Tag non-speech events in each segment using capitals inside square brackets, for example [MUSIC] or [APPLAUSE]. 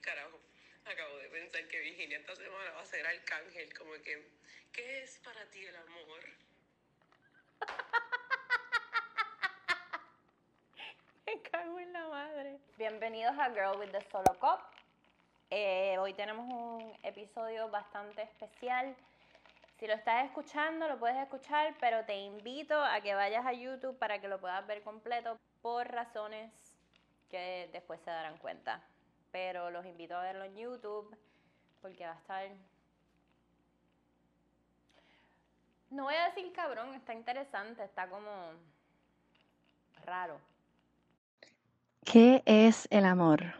carajo. Acabo de pensar que Virginia esta semana va a ser arcángel, como que, ¿qué es para ti el amor? [LAUGHS] Me cago en la madre. Bienvenidos a Girl with the Solo Cup. Eh, hoy tenemos un episodio bastante especial. Si lo estás escuchando, lo puedes escuchar, pero te invito a que vayas a YouTube para que lo puedas ver completo por razones que después se darán cuenta. Pero los invito a verlo en YouTube porque va a estar... No voy a decir cabrón, está interesante, está como raro. ¿Qué es el amor?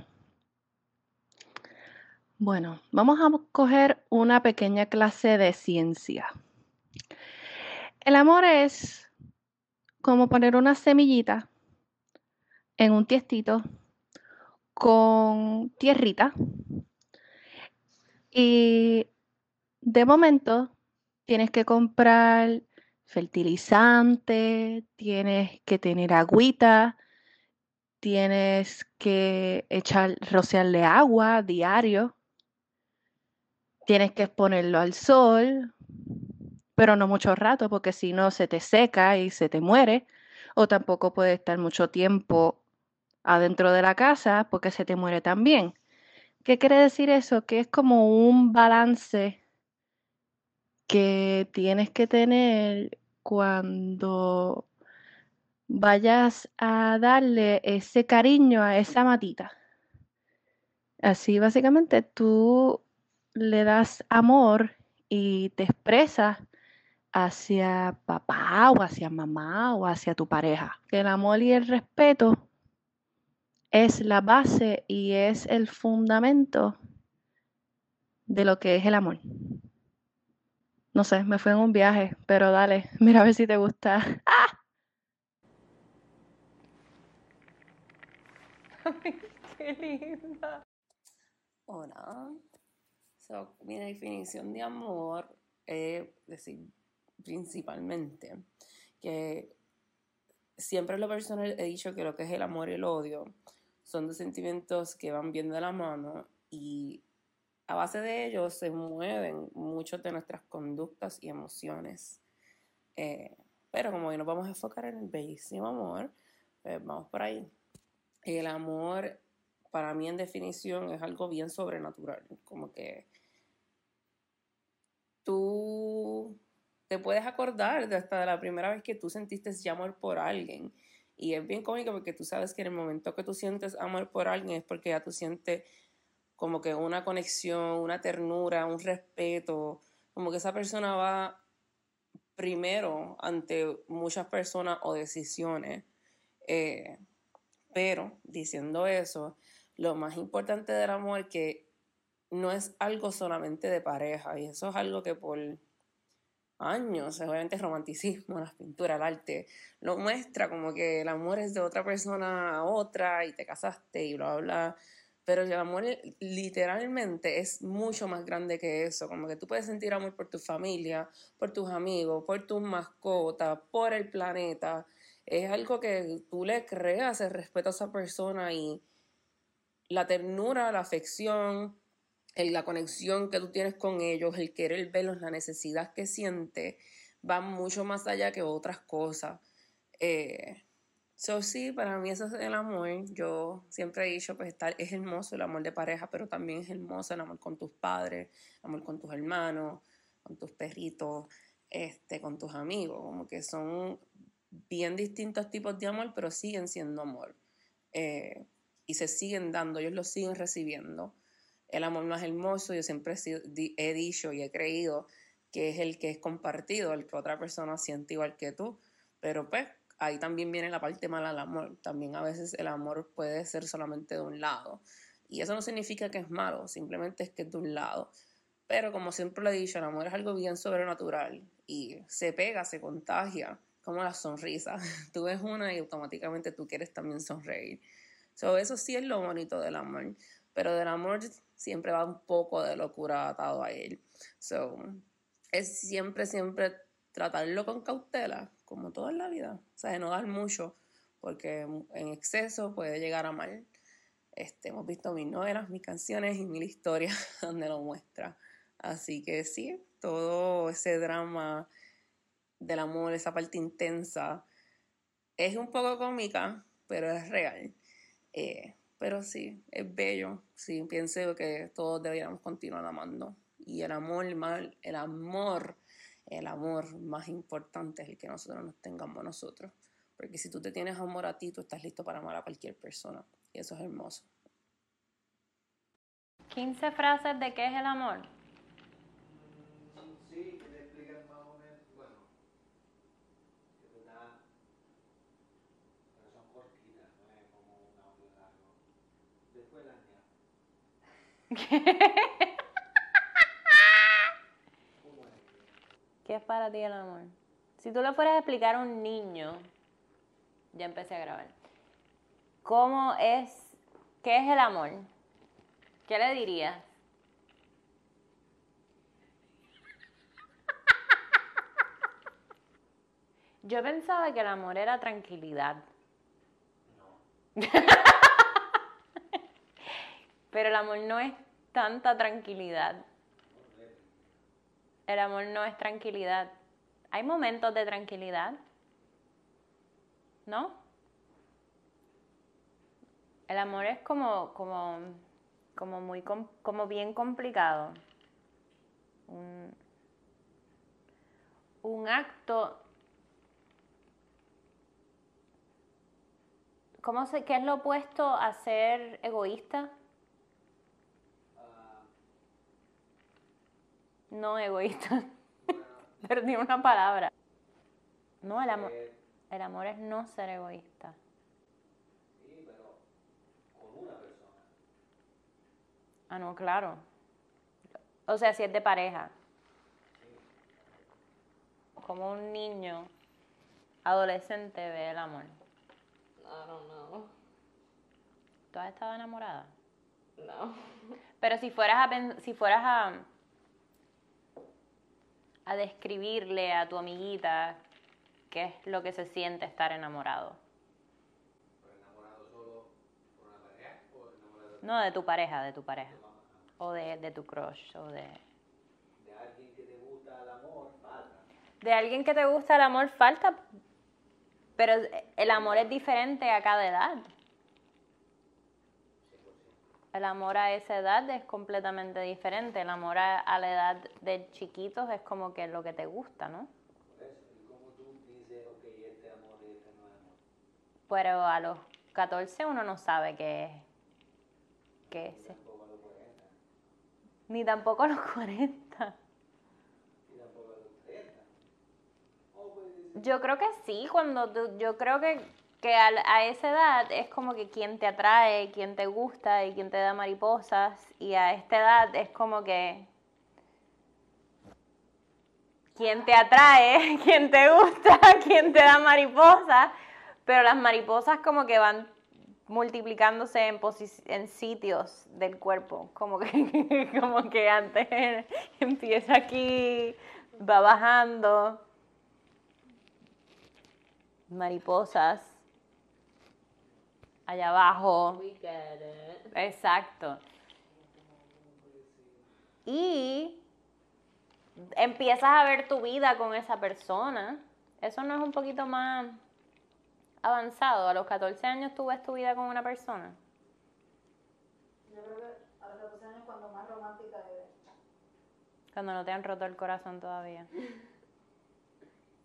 Bueno, vamos a coger una pequeña clase de ciencia. El amor es como poner una semillita en un tiestito con tierrita y de momento tienes que comprar fertilizante, tienes que tener agüita, tienes que echar, rociarle agua diario Tienes que exponerlo al sol, pero no mucho rato, porque si no se te seca y se te muere. O tampoco puede estar mucho tiempo adentro de la casa porque se te muere también. ¿Qué quiere decir eso? Que es como un balance que tienes que tener cuando vayas a darle ese cariño a esa matita. Así básicamente tú le das amor y te expresas hacia papá o hacia mamá o hacia tu pareja. El amor y el respeto es la base y es el fundamento de lo que es el amor. No sé, me fui en un viaje, pero dale, [LAUGHS] mira a ver si te gusta. [LAUGHS] ¡Ah! qué linda. Hola mi definición de amor es decir, principalmente que siempre en lo personal he dicho que lo que es el amor y el odio son dos sentimientos que van bien de la mano y a base de ellos se mueven muchas de nuestras conductas y emociones. Eh, pero como hoy nos vamos a enfocar en el bellísimo amor, pues vamos por ahí. El amor, para mí en definición, es algo bien sobrenatural, como que tú te puedes acordar de hasta la primera vez que tú sentiste ese amor por alguien. Y es bien cómico porque tú sabes que en el momento que tú sientes amor por alguien es porque ya tú sientes como que una conexión, una ternura, un respeto, como que esa persona va primero ante muchas personas o decisiones. Eh, pero diciendo eso, lo más importante del amor es que no es algo solamente de pareja y eso es algo que por años, obviamente el romanticismo, las pinturas, el arte, lo muestra como que el amor es de otra persona a otra y te casaste y bla, bla, pero el amor literalmente es mucho más grande que eso, como que tú puedes sentir amor por tu familia, por tus amigos, por tus mascotas, por el planeta, es algo que tú le creas el respeto a esa persona y la ternura, la afección, la conexión que tú tienes con ellos, el querer verlos, la necesidad que siente, va mucho más allá que otras cosas. Eh, so, sí, para mí eso es el amor. Yo siempre he dicho, pues estar, es hermoso el amor de pareja, pero también es hermoso el amor con tus padres, el amor con tus hermanos, con tus perritos, este, con tus amigos. Como que son bien distintos tipos de amor, pero siguen siendo amor. Eh, y se siguen dando, ellos lo siguen recibiendo el amor más hermoso, yo siempre he dicho y he creído que es el que es compartido, el que otra persona siente igual que tú. Pero pues ahí también viene la parte mala del amor. También a veces el amor puede ser solamente de un lado. Y eso no significa que es malo, simplemente es que es de un lado. Pero como siempre lo he dicho, el amor es algo bien sobrenatural y se pega, se contagia, como la sonrisa. [LAUGHS] Tú ves una y automáticamente tú quieres también sonreír. So, eso sí es lo bonito del amor. Pero del amor siempre va un poco de locura atado a él. So, es siempre, siempre tratarlo con cautela, como todo en la vida. O sea, no dar mucho, porque en exceso puede llegar a mal. Este, hemos visto mil novelas, mis canciones y mil historias [LAUGHS] donde lo muestra. Así que sí, todo ese drama del amor, esa parte intensa, es un poco cómica, pero es real. Eh, pero sí, es bello. Sí, pienso que todos deberíamos continuar amando. Y el amor, el amor, el amor más importante es el que nosotros nos tengamos nosotros. Porque si tú te tienes amor a ti, tú estás listo para amar a cualquier persona. Y eso es hermoso. 15 frases de qué es el amor. Sí, que te explican más o menos, bueno, es verdad, pero son cortitas, no es como un audio largo. Después la [LAUGHS] ¿Qué es para ti el amor? Si tú le fueras a explicar a un niño, ya empecé a grabar, ¿cómo es, qué es el amor? ¿Qué le dirías? [LAUGHS] Yo pensaba que el amor era tranquilidad. [LAUGHS] Pero el amor no es tanta tranquilidad. El amor no es tranquilidad. Hay momentos de tranquilidad. ¿No? El amor es como, como, como muy com- como bien complicado. Un, un acto. ¿Cómo se, ¿Qué es lo opuesto a ser egoísta? Ah, No egoísta. [LAUGHS] Perdí una palabra. No, el amor, eh, el amor es no ser egoísta. sí, pero con una persona. Ah, no, claro. O sea, si es de pareja. Como un niño adolescente ve el amor. I don't know. ¿Tú has estado enamorada? No. Pero si fueras a si fueras a a describirle a tu amiguita qué es lo que se siente estar enamorado. ¿Pero enamorado solo por una pareja o enamorado No de tu pareja, de tu pareja. O de, de tu crush, o de... de alguien que te gusta el amor? Falta. De alguien que te gusta el amor falta, pero el amor es diferente a cada edad. 100%. El amor a esa edad es completamente diferente. El amor a, a la edad de chiquitos es como que lo que te gusta, ¿no? Por eso, ¿y cómo tú dices, ok, este amor y este no es amor? Pero a los 14 uno no sabe qué es. Qué es. Tampoco a los 40, Ni tampoco a los 40. y tampoco a los 30. O puedes decir, Yo creo que sí, cuando tú- yo creo que, que a, a esa edad es como que quien te atrae, quien te gusta y quien te da mariposas. Y a esta edad es como que quien te atrae, [LAUGHS] quien te gusta, [LAUGHS] quien te da mariposas. Pero las mariposas como que van multiplicándose en, en sitios del cuerpo. Como que, [LAUGHS] como que antes empieza aquí, va bajando mariposas allá abajo. We get it. Exacto. Y empiezas a ver tu vida con esa persona. Eso no es un poquito más avanzado. A los 14 años tú ves tu vida con una persona. Yo creo que a los 14 años cuando más romántica eres. Cuando no te han roto el corazón todavía.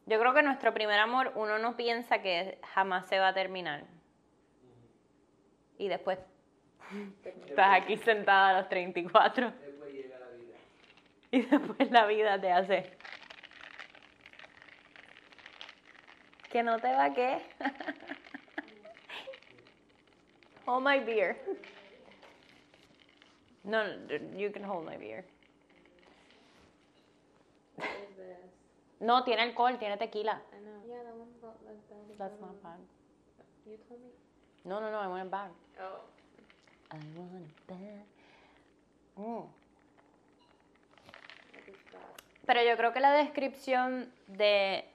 Yo creo que nuestro primer amor uno no piensa que jamás se va a terminar. Y después [LAUGHS] estás aquí sentada a los 34 después llega la vida. y después la vida te hace... Que no te va qué. [LAUGHS] hold my beer. No, no, you can hold my beer. No, tiene alcohol, tiene tequila. I know. Yeah, that one's not like that. That's not bad. You told me. No, no, no, I want it back. Oh. I want it back. Mm. Pero yo creo que la descripción de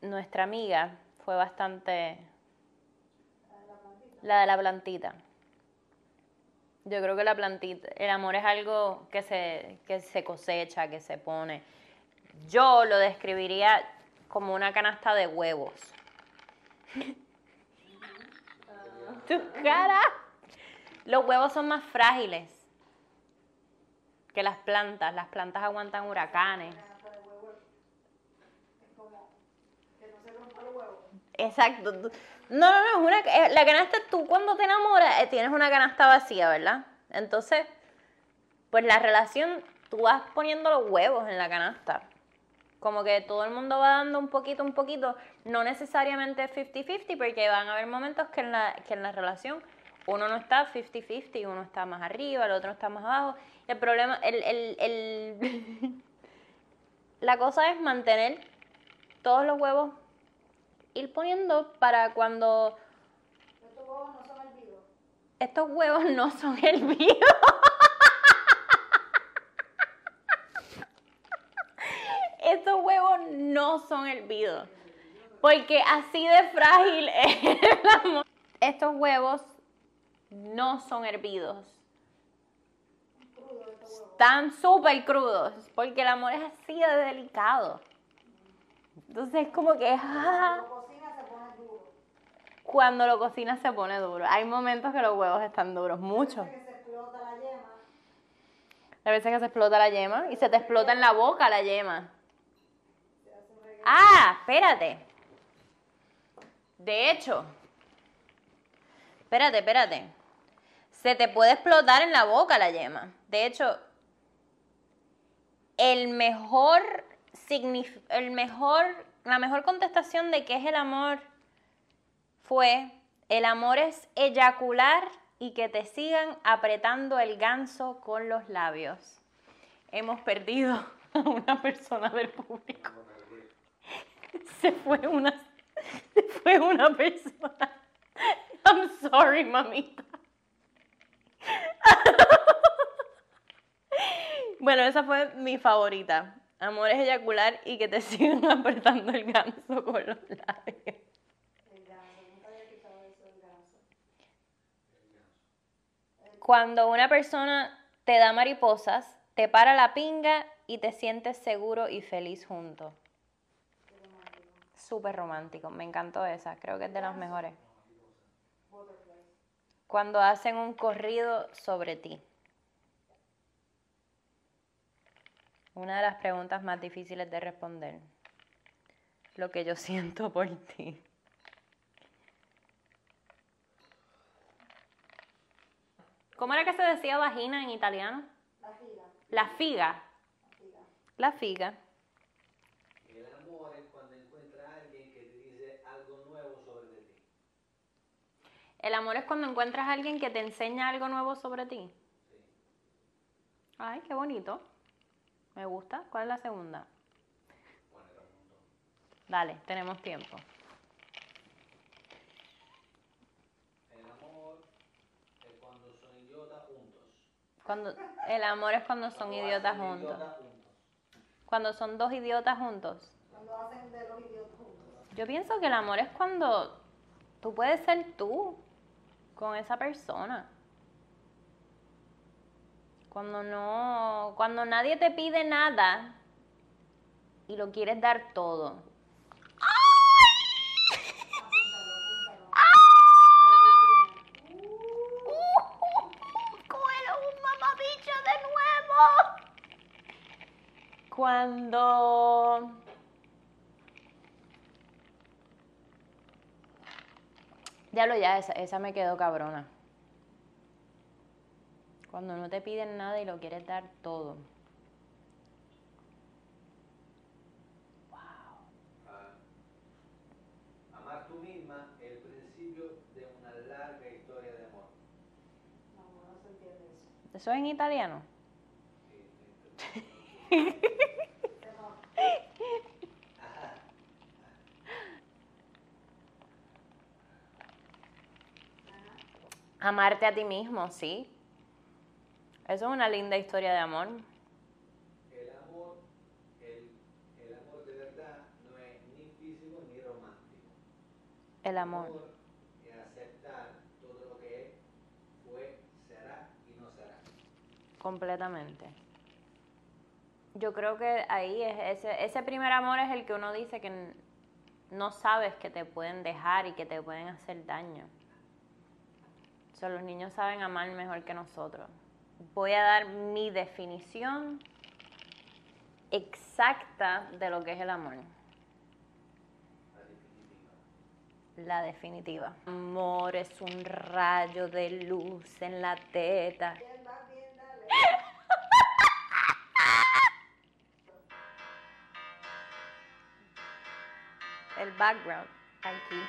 nuestra amiga fue bastante... La de la plantita. Yo creo que la plantita, el amor es algo que se, que se cosecha, que se pone. Yo lo describiría como una canasta de huevos. [LAUGHS] Cara. Los huevos son más frágiles que las plantas. Las plantas aguantan huracanes. Exacto. No, no, no, es una, eh, la canasta, tú cuando te enamoras eh, tienes una canasta vacía, ¿verdad? Entonces, pues la relación, tú vas poniendo los huevos en la canasta. Como que todo el mundo va dando un poquito, un poquito, no necesariamente 50-50, porque van a haber momentos que en, la, que en la relación uno no está 50-50, uno está más arriba, el otro está más abajo. El problema, el, el, el [LAUGHS] la cosa es mantener todos los huevos ir poniendo para cuando Estos huevos no son hervidos. estos huevos no son hervidos. [LAUGHS] estos huevos no son hervidos. Porque así de frágil [LAUGHS] es el amor. Estos huevos no son hervidos. Están súper crudos. Porque el amor es así de delicado. Entonces es como que... ah, cuando lo cocinas se pone duro. Hay momentos que los huevos están duros, mucho. Que se explota la veces que se explota la yema y se te explota en la boca la yema. Ah, espérate. De hecho, espérate, espérate. Se te puede explotar en la boca la yema. De hecho, el mejor el mejor, la mejor contestación de qué es el amor fue el amor es eyacular y que te sigan apretando el ganso con los labios. Hemos perdido [LAUGHS] a una persona del público. Se fue una, se fue una persona. I'm sorry, mamita. Bueno, esa fue mi favorita. Amor es eyacular y que te [LAUGHS] sigan apretando el ganso con los labios. Cuando una persona te da mariposas, te para la pinga y te sientes seguro y feliz juntos. Súper romántico, me encantó esa, creo que es de las mejores. Cuando hacen un corrido sobre ti. Una de las preguntas más difíciles de responder. Lo que yo [LAUGHS] siento por ti. ¿Cómo era que se decía vagina en italiano? La fila. La figa. La figa amor es cuando encuentras a alguien que te dice algo nuevo sobre de ti. El amor es cuando encuentras a alguien que te enseña algo nuevo sobre ti. Ay, qué bonito. Me gusta. ¿Cuál es la segunda? Dale, tenemos tiempo. El amor es cuando son idiotas juntos. Cuando, el amor es cuando son Cuando idiotas juntos. idiotas juntos. Cuando son dos idiotas juntos. Cuando hacen de los idiotas juntos. Yo pienso que el amor es cuando tú puedes ser tú con esa persona. Cuando no, cuando nadie te pide nada y lo quieres dar todo. ¡Cuelo un mamabicho de nuevo! Cuando Diablo, ya, esa, esa me quedó cabrona. Cuando no te piden nada y lo quieres dar todo. Ah, amar tú misma es el principio de una larga historia de amor. No, no se entiende eso. ¿Eso es en italiano? Amarte a ti mismo, sí. Eso es una linda historia de amor. El amor, el, el amor de verdad no es ni físico ni romántico. El amor. es aceptar todo lo que es, fue, será y completamente. Yo creo que ahí es ese, ese primer amor es el que uno dice que no sabes que te pueden dejar y que te pueden hacer daño. Los niños saben amar mejor que nosotros. Voy a dar mi definición exacta de lo que es el amor. La definitiva. Amor es un rayo de luz en la teta. [LAUGHS] El background aquí.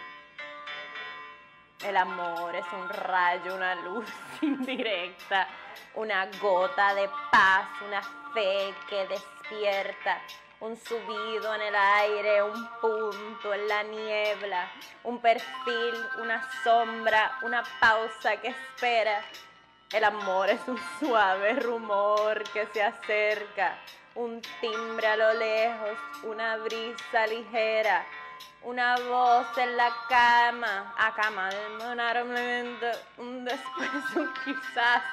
El amor es un rayo, una luz [LAUGHS] indirecta, una gota de paz, una fe que despierta, un subido en el aire, un punto en la niebla, un perfil, una sombra, una pausa que espera. El amor es un suave rumor que se acerca, un timbre a lo lejos, una brisa ligera, una voz en la cama, a cama, momento, un después, un quizás,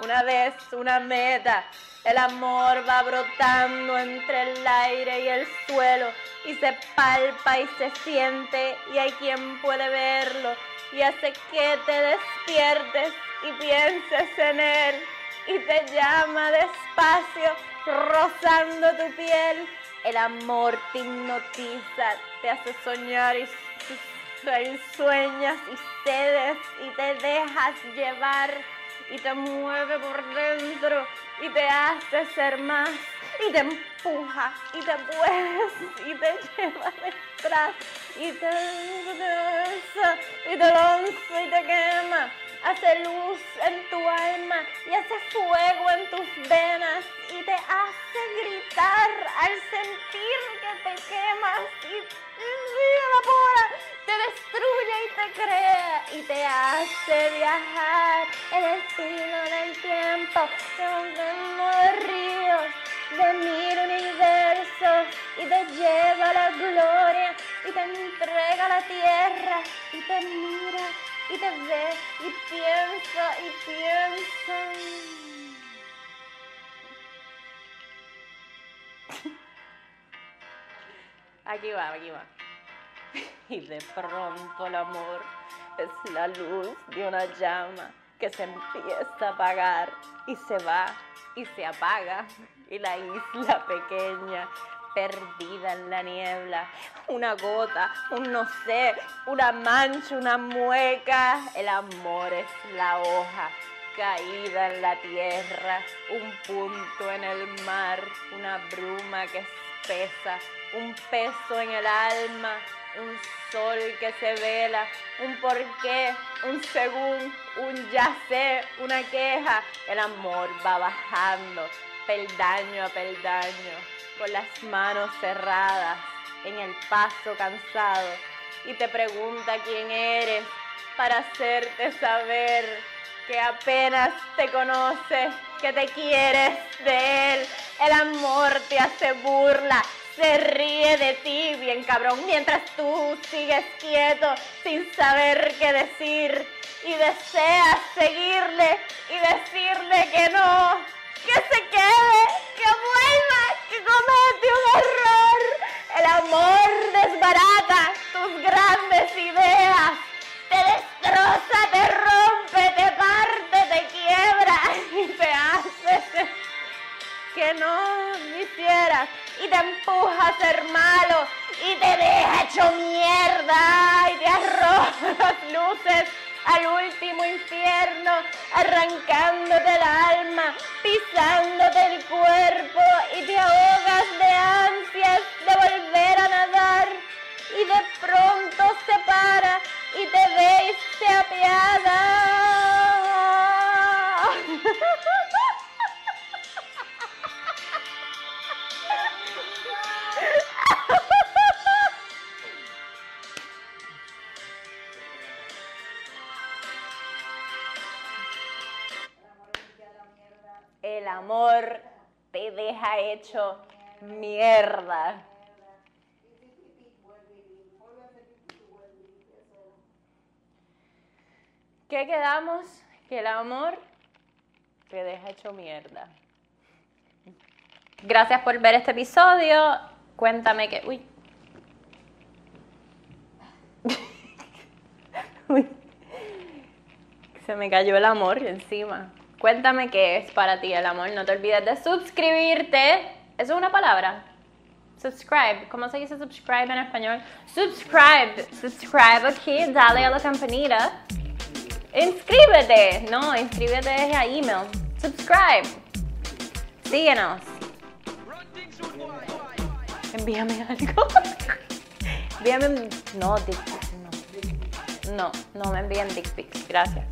una vez, una meta. El amor va brotando entre el aire y el suelo y se palpa y se siente y hay quien puede verlo y hace que te despiertes y pienses en él y te llama despacio rozando tu piel. El amor te hipnotiza, te hace soñar y su- sueñas y cedes y te dejas llevar y te mueve por dentro y te hace ser más y te empuja y te puedes y te lleva detrás y te besa y te lanza y te quema hace luz en tu alma y hace fuego en tus venas y te hace gritar al sentir que te quemas y, y evapora, te destruye y te crea y te hace viajar en el filo del tiempo, de ríos, de mil universos y te lleva la gloria y te entrega la tierra y te mira y te ve y piensa y piensa. Aquí va, aquí va. [LAUGHS] Y de pronto el amor es la luz de una llama que se empieza a apagar y se va y se apaga. Y la isla pequeña, perdida en la niebla, una gota, un no sé, una mancha, una mueca. El amor es la hoja caída en la tierra, un punto en el mar, una bruma que espesa, un peso en el alma, un sol que se vela, un porqué, un según, un ya sé, una queja. El amor va bajando, peldaño a peldaño, con las manos cerradas, en el paso cansado, y te pregunta quién eres para hacerte saber que apenas te conoce, que te quieres de él. El amor te hace burla, se ríe de ti, bien cabrón, mientras tú sigues quieto, sin saber qué decir, y deseas seguirle y decirle que no, que se quede, que vuelva, que comete un error. El amor desbarata tus grandes ideas, te destroza, te rompe, que no hicieras y te empuja a ser malo y te deja hecho mierda y te arroja [LAUGHS] las luces al último infierno, arrancándote el alma, pisándote el cuerpo y te ahogas de ansias de volver a nadar y de pronto se para y te ve y se apiada. Amor te deja hecho mierda. ¿Qué quedamos? Que el amor Te deja hecho mierda. Gracias por ver este episodio. Cuéntame que. Uy. [LAUGHS] Uy. Se me cayó el amor encima. Cuéntame qué es para ti el amor. No te olvides de suscribirte. ¿Eso es una palabra? Subscribe. ¿Cómo se dice subscribe en español? Subscribe. Subscribe aquí. Dale a la campanita. Inscríbete. No, inscríbete a email. Subscribe. Síguenos. Envíame algo. [LAUGHS] Envíame. No, dick no. No, no me envíen dick pics. Gracias.